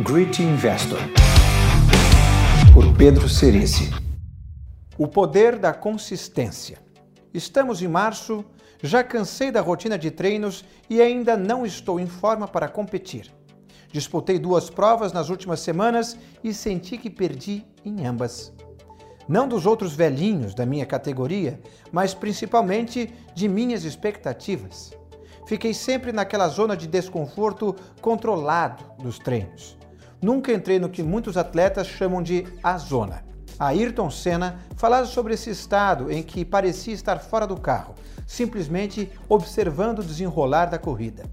Grit Investor, por Pedro Cerici. O poder da consistência. Estamos em março, já cansei da rotina de treinos e ainda não estou em forma para competir. Disputei duas provas nas últimas semanas e senti que perdi em ambas. Não dos outros velhinhos da minha categoria, mas principalmente de minhas expectativas. Fiquei sempre naquela zona de desconforto controlado dos treinos. Nunca entrei no que muitos atletas chamam de a zona. Ayrton Senna falava sobre esse estado em que parecia estar fora do carro, simplesmente observando o desenrolar da corrida.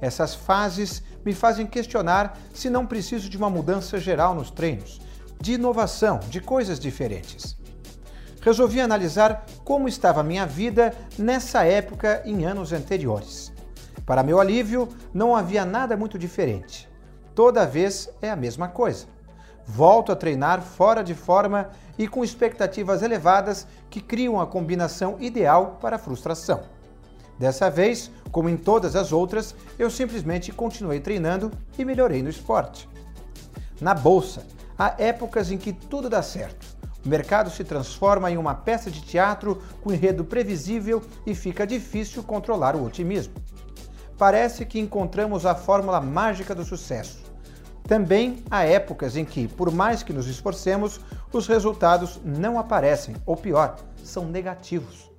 Essas fases me fazem questionar se não preciso de uma mudança geral nos treinos, de inovação, de coisas diferentes. Resolvi analisar como estava a minha vida nessa época em anos anteriores. Para meu alívio, não havia nada muito diferente. Toda vez é a mesma coisa. Volto a treinar fora de forma e com expectativas elevadas que criam a combinação ideal para a frustração. Dessa vez, como em todas as outras, eu simplesmente continuei treinando e melhorei no esporte. Na bolsa, há épocas em que tudo dá certo. O mercado se transforma em uma peça de teatro com enredo previsível e fica difícil controlar o otimismo parece que encontramos a fórmula mágica do sucesso. Também há épocas em que, por mais que nos esforcemos, os resultados não aparecem, ou pior, são negativos.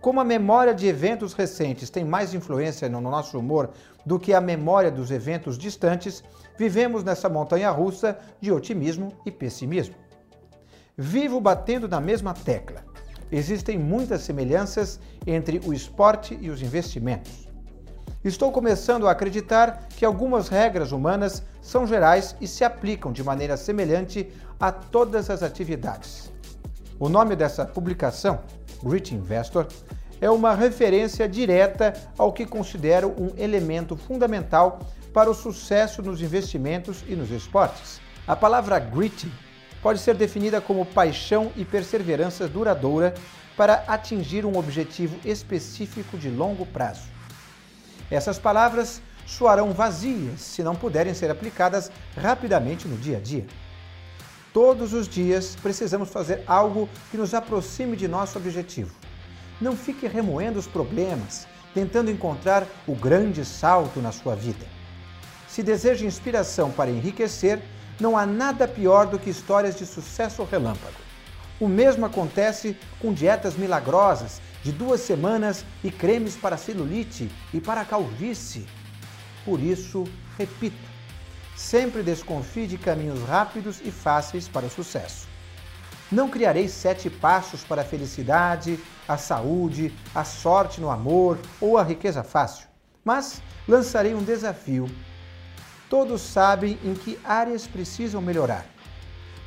Como a memória de eventos recentes tem mais influência no nosso humor do que a memória dos eventos distantes, vivemos nessa montanha russa de otimismo e pessimismo. Vivo batendo na mesma tecla. Existem muitas semelhanças entre o esporte e os investimentos. Estou começando a acreditar que algumas regras humanas são gerais e se aplicam de maneira semelhante a todas as atividades. O nome dessa publicação, Grit Investor, é uma referência direta ao que considero um elemento fundamental para o sucesso nos investimentos e nos esportes. A palavra grit pode ser definida como paixão e perseverança duradoura para atingir um objetivo específico de longo prazo. Essas palavras soarão vazias se não puderem ser aplicadas rapidamente no dia a dia. Todos os dias precisamos fazer algo que nos aproxime de nosso objetivo. Não fique remoendo os problemas, tentando encontrar o grande salto na sua vida. Se deseja inspiração para enriquecer, não há nada pior do que histórias de sucesso relâmpago. O mesmo acontece com dietas milagrosas de duas semanas e cremes para celulite e para calvície. Por isso, repito, sempre desconfie de caminhos rápidos e fáceis para o sucesso. Não criarei sete passos para a felicidade, a saúde, a sorte no amor ou a riqueza fácil, mas lançarei um desafio. Todos sabem em que áreas precisam melhorar.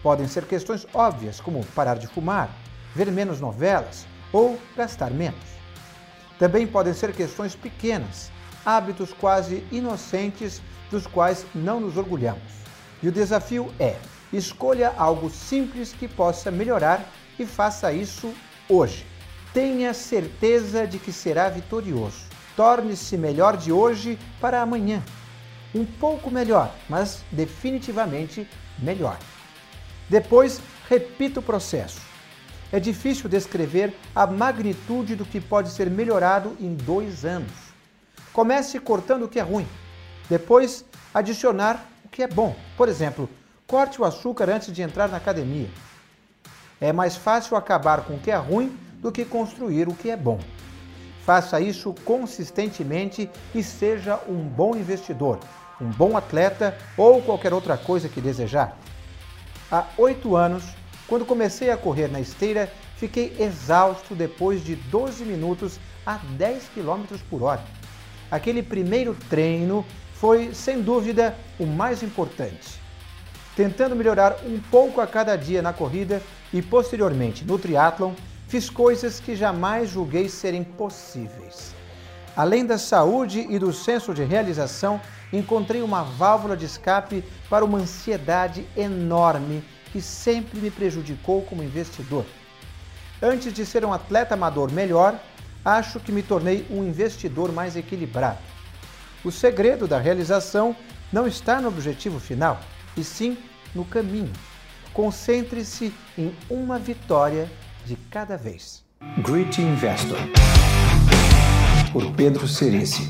Podem ser questões óbvias, como parar de fumar, ver menos novelas ou gastar menos. Também podem ser questões pequenas, hábitos quase inocentes dos quais não nos orgulhamos. E o desafio é: escolha algo simples que possa melhorar e faça isso hoje. Tenha certeza de que será vitorioso. Torne-se melhor de hoje para amanhã. Um pouco melhor, mas definitivamente melhor. Depois, repita o processo é difícil descrever a magnitude do que pode ser melhorado em dois anos. Comece cortando o que é ruim, depois adicionar o que é bom. Por exemplo, corte o açúcar antes de entrar na academia. É mais fácil acabar com o que é ruim do que construir o que é bom. Faça isso consistentemente e seja um bom investidor, um bom atleta ou qualquer outra coisa que desejar. Há oito anos, quando comecei a correr na esteira, fiquei exausto depois de 12 minutos a 10 km por hora. Aquele primeiro treino foi, sem dúvida, o mais importante. Tentando melhorar um pouco a cada dia na corrida e posteriormente no triatlon, fiz coisas que jamais julguei serem possíveis. Além da saúde e do senso de realização, encontrei uma válvula de escape para uma ansiedade enorme que sempre me prejudicou como investidor. Antes de ser um atleta amador melhor, acho que me tornei um investidor mais equilibrado. O segredo da realização não está no objetivo final, e sim no caminho. Concentre-se em uma vitória de cada vez. Great Investor, por Pedro Cerici.